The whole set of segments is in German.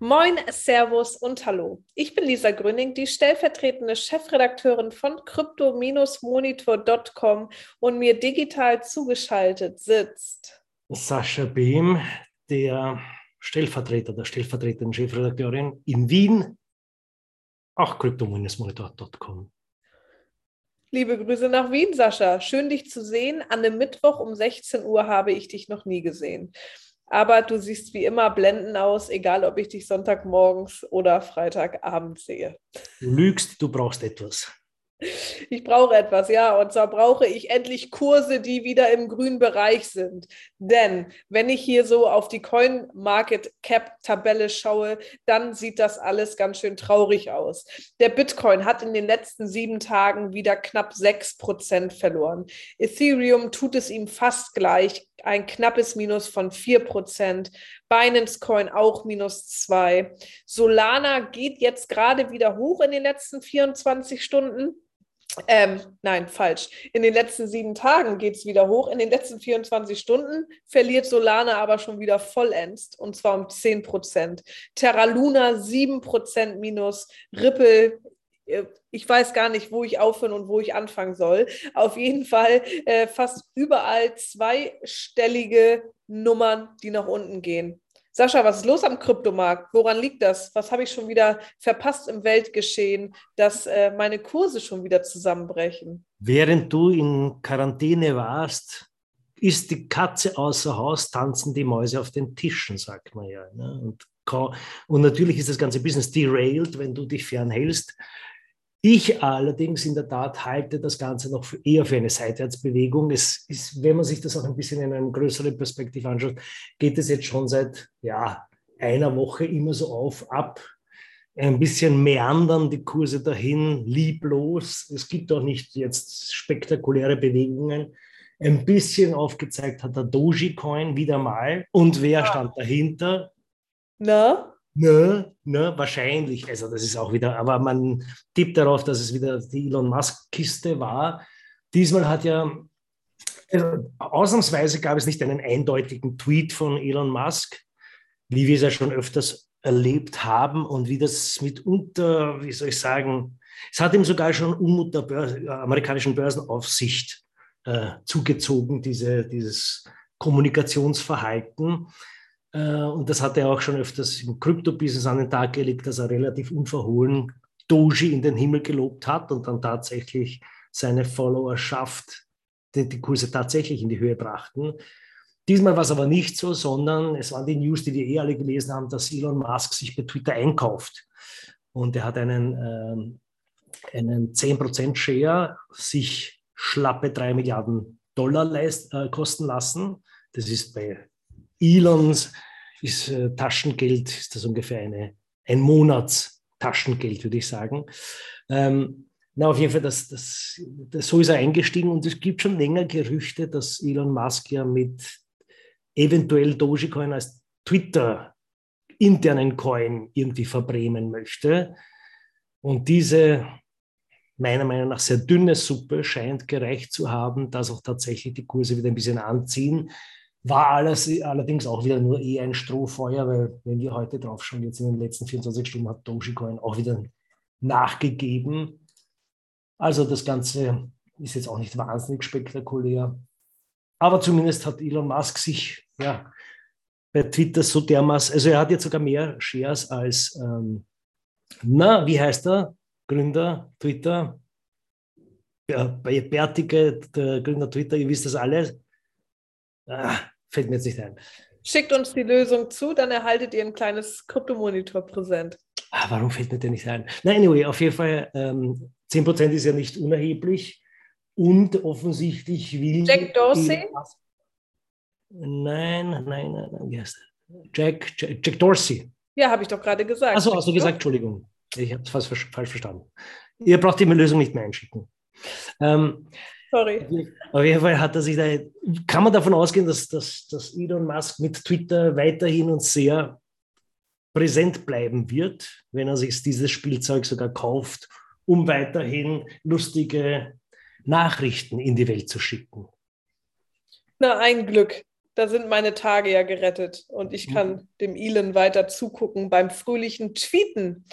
Moin, Servus und Hallo. Ich bin Lisa Gröning, die stellvertretende Chefredakteurin von crypto-monitor.com und mir digital zugeschaltet sitzt Sascha Behm, der Stellvertreter der stellvertretenden Chefredakteurin in Wien, auch crypto-monitor.com. Liebe Grüße nach Wien, Sascha. Schön, dich zu sehen. An einem Mittwoch um 16 Uhr habe ich dich noch nie gesehen. Aber du siehst wie immer blenden aus, egal ob ich dich Sonntagmorgens oder Freitagabend sehe. Du lügst, du brauchst etwas. Ich brauche etwas, ja. Und zwar brauche ich endlich Kurse, die wieder im grünen Bereich sind. Denn wenn ich hier so auf die Coin Market Cap Tabelle schaue, dann sieht das alles ganz schön traurig aus. Der Bitcoin hat in den letzten sieben Tagen wieder knapp 6% verloren. Ethereum tut es ihm fast gleich, ein knappes Minus von 4%. Binance Coin auch minus 2. Solana geht jetzt gerade wieder hoch in den letzten 24 Stunden. Ähm, nein, falsch. In den letzten sieben Tagen geht es wieder hoch. In den letzten 24 Stunden verliert Solana aber schon wieder vollends und zwar um 10 Prozent. Terra Luna 7 Prozent minus. Ripple, ich weiß gar nicht, wo ich aufhören und wo ich anfangen soll. Auf jeden Fall äh, fast überall zweistellige Nummern, die nach unten gehen. Sascha, was ist los am Kryptomarkt? Woran liegt das? Was habe ich schon wieder verpasst im Weltgeschehen, dass äh, meine Kurse schon wieder zusammenbrechen? Während du in Quarantäne warst, ist die Katze außer Haus, tanzen die Mäuse auf den Tischen, sagt man ja. Ne? Und, und natürlich ist das ganze Business derailed, wenn du dich fernhältst. Ich allerdings in der Tat halte das Ganze noch für, eher für eine Seitwärtsbewegung. Es ist, wenn man sich das auch ein bisschen in einer größeren Perspektive anschaut, geht es jetzt schon seit ja, einer Woche immer so auf, ab. Ein bisschen meandern die Kurse dahin, lieblos. Es gibt auch nicht jetzt spektakuläre Bewegungen. Ein bisschen aufgezeigt hat der Dogecoin wieder mal. Und wer stand dahinter? Na? Ne, ne, wahrscheinlich. Also das ist auch wieder, aber man tippt darauf, dass es wieder die Elon Musk-Kiste war. Diesmal hat ja, also ausnahmsweise gab es nicht einen eindeutigen Tweet von Elon Musk, wie wir es ja schon öfters erlebt haben und wie das mitunter, wie soll ich sagen, es hat ihm sogar schon Unmut der Börse, äh, amerikanischen Börsenaufsicht äh, zugezogen, diese, dieses Kommunikationsverhalten. Äh, und das hat er auch schon öfters im Krypto-Business an den Tag gelegt, dass er relativ unverhohlen Doji in den Himmel gelobt hat und dann tatsächlich seine Followerschaft die, die Kurse tatsächlich in die Höhe brachten. Diesmal war es aber nicht so, sondern es waren die News, die wir eh alle gelesen haben, dass Elon Musk sich bei Twitter einkauft. Und er hat einen, ähm, einen 10% Share sich schlappe 3 Milliarden Dollar leist, äh, kosten lassen. Das ist bei Elons ist äh, Taschengeld, ist das ungefähr eine, ein Monatstaschengeld, würde ich sagen. Ähm, na, auf jeden Fall, das, das, das, so ist er eingestiegen und es gibt schon länger Gerüchte, dass Elon Musk ja mit eventuell Dogecoin als Twitter internen Coin irgendwie verbremen möchte. Und diese meiner Meinung nach sehr dünne Suppe scheint gereicht zu haben, dass auch tatsächlich die Kurse wieder ein bisschen anziehen. War alles allerdings auch wieder nur eh ein Strohfeuer, weil wenn wir heute drauf schauen, jetzt in den letzten 24 Stunden hat Dogecoin auch wieder nachgegeben. Also das Ganze ist jetzt auch nicht wahnsinnig spektakulär. Aber zumindest hat Elon Musk sich ja, bei Twitter so dermaßen, also er hat jetzt sogar mehr Shares als, ähm, na, wie heißt er? Gründer Twitter, bei Bärtige, der Gründer Twitter, ihr wisst das alles. Ah, Fällt mir jetzt nicht ein. Schickt uns die Lösung zu, dann erhaltet ihr ein kleines Kryptomonitor-Präsent. Ah, warum fällt mir der nicht ein? Na, anyway, auf jeden Fall, ähm, 10% ist ja nicht unerheblich. Und offensichtlich will. Jack Dorsey? Nein, nein, nein, nein, er? Jack, Jack, Jack Dorsey. Ja, habe ich doch gerade gesagt. Achso, hast du gesagt, Entschuldigung. Ich habe es fast falsch verstanden. Ihr braucht die Lösung nicht mehr einschicken. Ähm, Sorry. Auf jeden Fall hat er sich da, kann man davon ausgehen, dass, dass, dass Elon Musk mit Twitter weiterhin und sehr präsent bleiben wird, wenn er sich dieses Spielzeug sogar kauft, um weiterhin lustige Nachrichten in die Welt zu schicken. Na, ein Glück. Da sind meine Tage ja gerettet und ich kann mhm. dem Elon weiter zugucken beim fröhlichen Tweeten.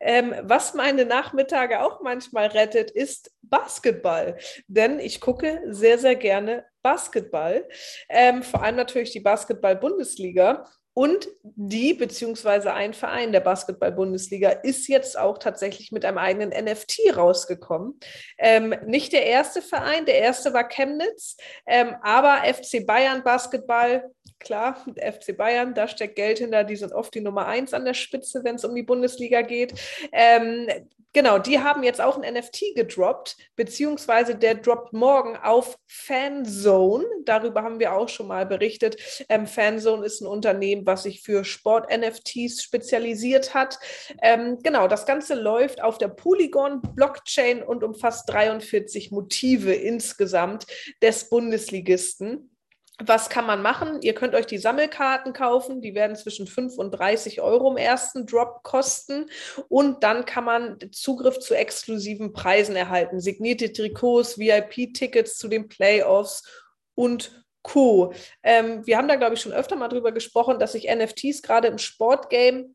Ähm, was meine Nachmittage auch manchmal rettet, ist Basketball. Denn ich gucke sehr, sehr gerne Basketball. Ähm, vor allem natürlich die Basketball-Bundesliga. Und die, beziehungsweise ein Verein der Basketball-Bundesliga, ist jetzt auch tatsächlich mit einem eigenen NFT rausgekommen. Ähm, nicht der erste Verein, der erste war Chemnitz, ähm, aber FC Bayern Basketball klar, FC Bayern, da steckt Geld hinter, die sind oft die Nummer eins an der Spitze, wenn es um die Bundesliga geht. Ähm, genau, die haben jetzt auch ein NFT gedroppt, beziehungsweise der droppt morgen auf Fanzone. Darüber haben wir auch schon mal berichtet. Ähm, Fanzone ist ein Unternehmen, was sich für Sport-NFTs spezialisiert hat. Ähm, genau, das Ganze läuft auf der Polygon-Blockchain und umfasst 43 Motive insgesamt des Bundesligisten. Was kann man machen? Ihr könnt euch die Sammelkarten kaufen, die werden zwischen 5 und 30 Euro im ersten Drop kosten. Und dann kann man Zugriff zu exklusiven Preisen erhalten. Signierte Trikots, VIP-Tickets zu den Playoffs und Co. Ähm, wir haben da, glaube ich, schon öfter mal drüber gesprochen, dass sich NFTs gerade im Sportgame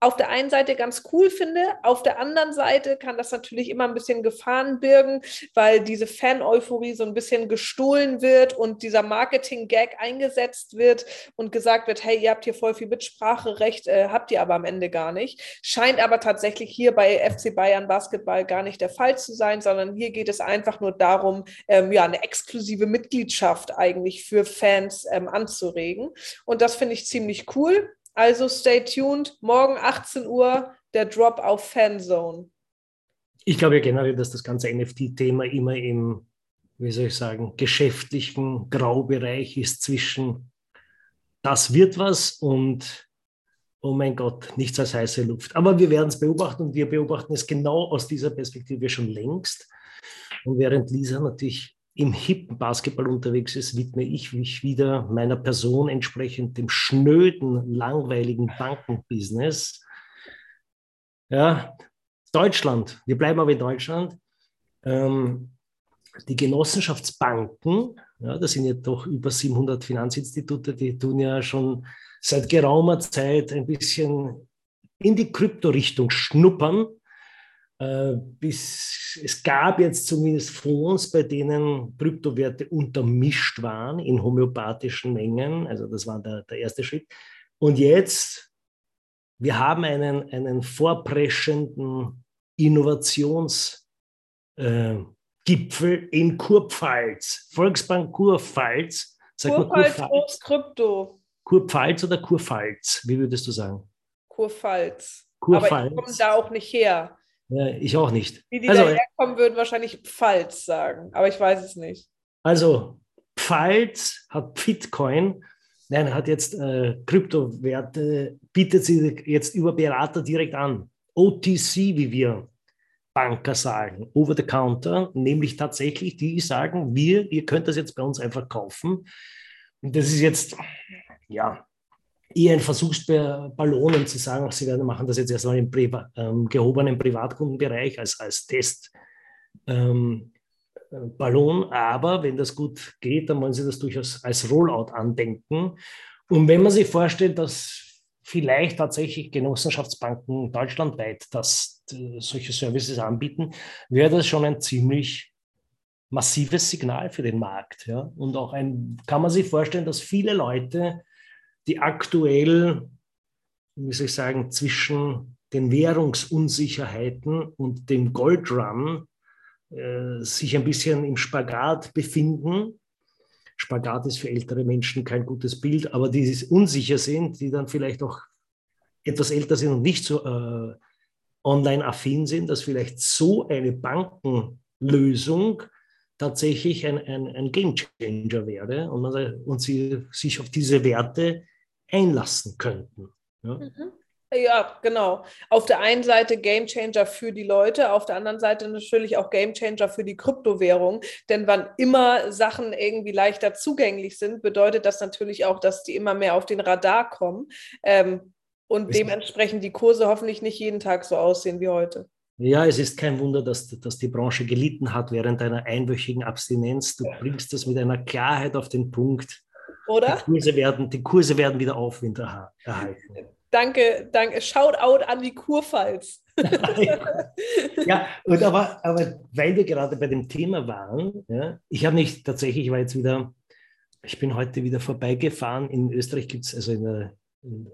auf der einen Seite ganz cool finde, auf der anderen Seite kann das natürlich immer ein bisschen Gefahren birgen, weil diese Fan-Euphorie so ein bisschen gestohlen wird und dieser Marketing-Gag eingesetzt wird und gesagt wird, hey, ihr habt hier voll viel Mitspracherecht, äh, habt ihr aber am Ende gar nicht. Scheint aber tatsächlich hier bei FC Bayern Basketball gar nicht der Fall zu sein, sondern hier geht es einfach nur darum, ähm, ja, eine exklusive Mitgliedschaft eigentlich für Fans ähm, anzuregen. Und das finde ich ziemlich cool. Also stay tuned. Morgen 18 Uhr der Drop auf Fanzone. Ich glaube ja generell, dass das ganze NFT-Thema immer im, wie soll ich sagen, geschäftlichen Graubereich ist zwischen das wird was und oh mein Gott, nichts als heiße Luft. Aber wir werden es beobachten und wir beobachten es genau aus dieser Perspektive schon längst. Und während Lisa natürlich im hippen Basketball unterwegs ist, widme ich mich wieder meiner Person entsprechend dem schnöden, langweiligen Bankenbusiness. Ja, Deutschland, wir bleiben aber in Deutschland. Ähm, die Genossenschaftsbanken, ja, das sind ja doch über 700 Finanzinstitute, die tun ja schon seit geraumer Zeit ein bisschen in die Kryptorichtung schnuppern. Äh, bis, es gab jetzt zumindest Fonds, bei denen Kryptowerte untermischt waren in homöopathischen Mengen. Also das war der, der erste Schritt. Und jetzt, wir haben einen, einen vorpreschenden Innovationsgipfel äh, in Kurpfalz, Volksbank Kurpfalz. Sag Kurpfalz, Kurpfalz. Krypto. Kurpfalz oder Kurpfalz? Wie würdest du sagen? Kurpfalz. Kurpfalz. Aber ich komme da auch nicht her. Ja, ich auch nicht. Die, die also, daherkommen, würden wahrscheinlich Pfalz sagen, aber ich weiß es nicht. Also Pfalz hat Bitcoin, nein, hat jetzt äh, Kryptowerte, bietet sie jetzt über Berater direkt an. OTC, wie wir Banker sagen, over the counter, nämlich tatsächlich, die sagen, wir, ihr könnt das jetzt bei uns einfach kaufen. Und das ist jetzt, ja, eher ein Versuchsballon, um zu sagen, sie werden machen das jetzt erstmal im Priva ähm, gehobenen Privatkundenbereich als, als Test. Ähm, Ballon, aber wenn das gut geht, dann wollen Sie das durchaus als Rollout andenken. Und wenn man sich vorstellt, dass vielleicht tatsächlich Genossenschaftsbanken deutschlandweit das, äh, solche Services anbieten, wäre das schon ein ziemlich massives Signal für den Markt. Ja? Und auch ein, kann man sich vorstellen, dass viele Leute die aktuell, wie soll ich sagen, zwischen den Währungsunsicherheiten und dem Goldrun äh, sich ein bisschen im Spagat befinden. Spagat ist für ältere Menschen kein gutes Bild, aber die unsicher sind, die dann vielleicht auch etwas älter sind und nicht so äh, online-affin sind, dass vielleicht so eine Bankenlösung tatsächlich ein, ein, ein Game Changer wäre und, man, und sie sich auf diese Werte einlassen könnten. Ja? Mhm. Ja, genau. Auf der einen Seite Game Changer für die Leute, auf der anderen Seite natürlich auch Game Changer für die Kryptowährung. Denn wann immer Sachen irgendwie leichter zugänglich sind, bedeutet das natürlich auch, dass die immer mehr auf den Radar kommen ähm, und dementsprechend die Kurse hoffentlich nicht jeden Tag so aussehen wie heute. Ja, es ist kein Wunder, dass, dass die Branche gelitten hat während einer einwöchigen Abstinenz. Du bringst das mit einer Klarheit auf den Punkt. Oder? Die Kurse werden, die Kurse werden wieder Aufwind erhalten. Danke, danke. Shoutout an die Kurpfalz. ja, und aber, aber weil wir gerade bei dem Thema waren, ja, ich habe nicht tatsächlich, ich war jetzt wieder, ich bin heute wieder vorbeigefahren. In Österreich gibt es, also in der, in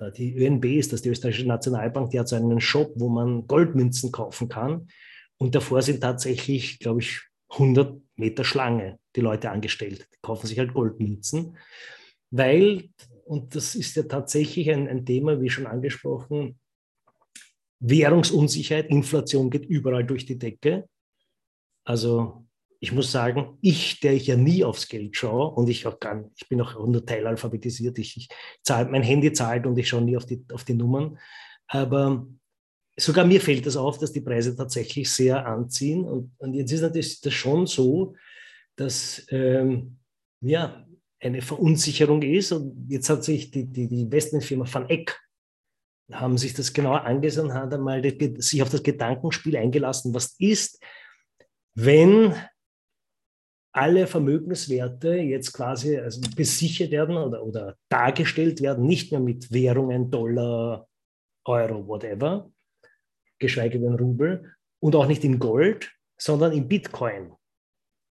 der, die ÖNB ist das, die Österreichische Nationalbank, die hat so einen Shop, wo man Goldmünzen kaufen kann. Und davor sind tatsächlich, glaube ich, 100 Meter Schlange, die Leute angestellt. Die kaufen sich halt Goldmünzen, weil, und das ist ja tatsächlich ein, ein Thema, wie schon angesprochen, Währungsunsicherheit, Inflation geht überall durch die Decke. Also ich muss sagen, ich, der ich ja nie aufs Geld schaue und ich auch gar ich bin auch nur teilalphabetisiert, ich, ich zahle, mein Handy zahlt und ich schaue nie auf die, auf die Nummern. Aber sogar mir fällt das auf, dass die Preise tatsächlich sehr anziehen. Und, und jetzt ist natürlich das schon so, dass ähm, ja, eine Verunsicherung ist. Und jetzt hat sich die, die, die Investmentfirma Van Eck haben sich das genauer angesehen und haben einmal sich auf das Gedankenspiel eingelassen, was ist, wenn alle Vermögenswerte jetzt quasi also besichert werden oder, oder dargestellt werden, nicht mehr mit Währungen, Dollar, Euro, whatever, geschweige denn Rubel, und auch nicht in Gold, sondern in Bitcoin.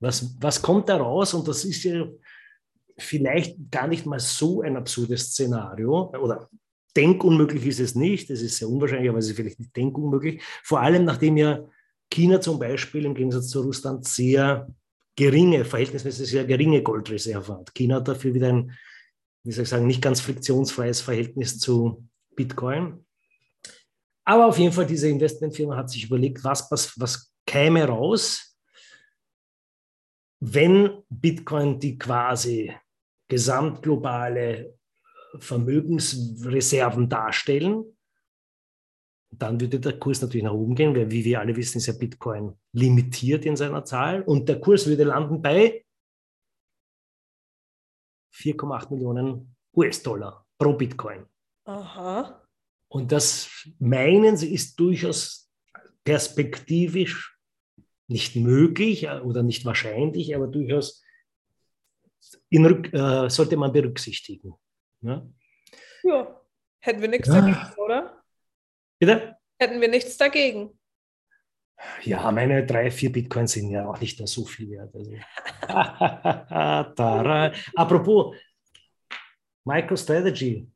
Was, was kommt da raus? Und das ist ja vielleicht gar nicht mal so ein absurdes Szenario oder denkunmöglich ist es nicht. Es ist sehr unwahrscheinlich, aber es ist vielleicht nicht denkunmöglich. Vor allem, nachdem ja China zum Beispiel im Gegensatz zu Russland sehr geringe, verhältnismäßig sehr geringe Goldreserve hat. China hat dafür wieder ein, wie soll ich sagen, nicht ganz friktionsfreies Verhältnis zu Bitcoin. Aber auf jeden Fall, diese Investmentfirma hat sich überlegt, was, was, was käme raus, wenn Bitcoin die quasi gesamtglobale Vermögensreserven darstellen. Dann würde der Kurs natürlich nach oben gehen, weil wie wir alle wissen, ist ja Bitcoin limitiert in seiner Zahl und der Kurs würde landen bei 4,8 Millionen US-Dollar pro Bitcoin. Aha. Und das meinen sie ist durchaus perspektivisch nicht möglich oder nicht wahrscheinlich, aber durchaus in, äh, sollte man berücksichtigen. Ja, ja. hätten wir nichts ja. dagegen, oder? Bitte? Hätten wir nichts dagegen. Ja, meine drei, vier Bitcoins sind ja auch nicht mehr so viel wert. Also. Apropos MicroStrategy,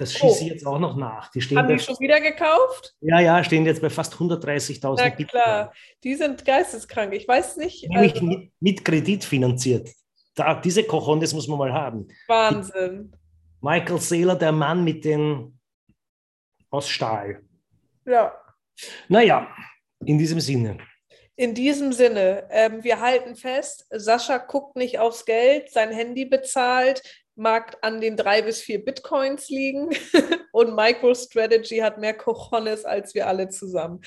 das schieße oh. ich jetzt auch noch nach. Die stehen Haben die schon wieder gekauft? Ja, ja, stehen jetzt bei fast 130.000 Na klar, die sind geisteskrank. Ich weiß nicht. Nämlich also... mit, mit, Kredit finanziert. Da, diese Cojones muss man mal haben. Wahnsinn. Michael Saylor, der Mann mit den aus Stahl. Ja. Naja, in diesem Sinne. In diesem Sinne, ähm, wir halten fest, Sascha guckt nicht aufs Geld, sein Handy bezahlt, mag an den drei bis vier Bitcoins liegen und MicroStrategy hat mehr Cojones als wir alle zusammen.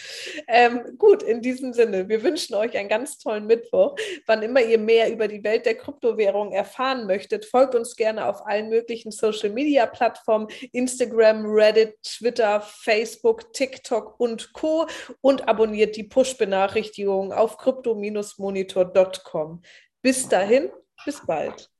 Ähm, gut, in diesem Sinne, wir wünschen euch einen ganz tollen Mittwoch. Wann immer ihr mehr über die Welt der Kryptowährung erfahren möchtet, folgt uns gerne auf allen möglichen Social Media Plattformen: Instagram, Reddit, Twitter, Facebook, TikTok und Co. und abonniert die Push-Benachrichtigungen auf crypto-monitor.com. Bis dahin, bis bald.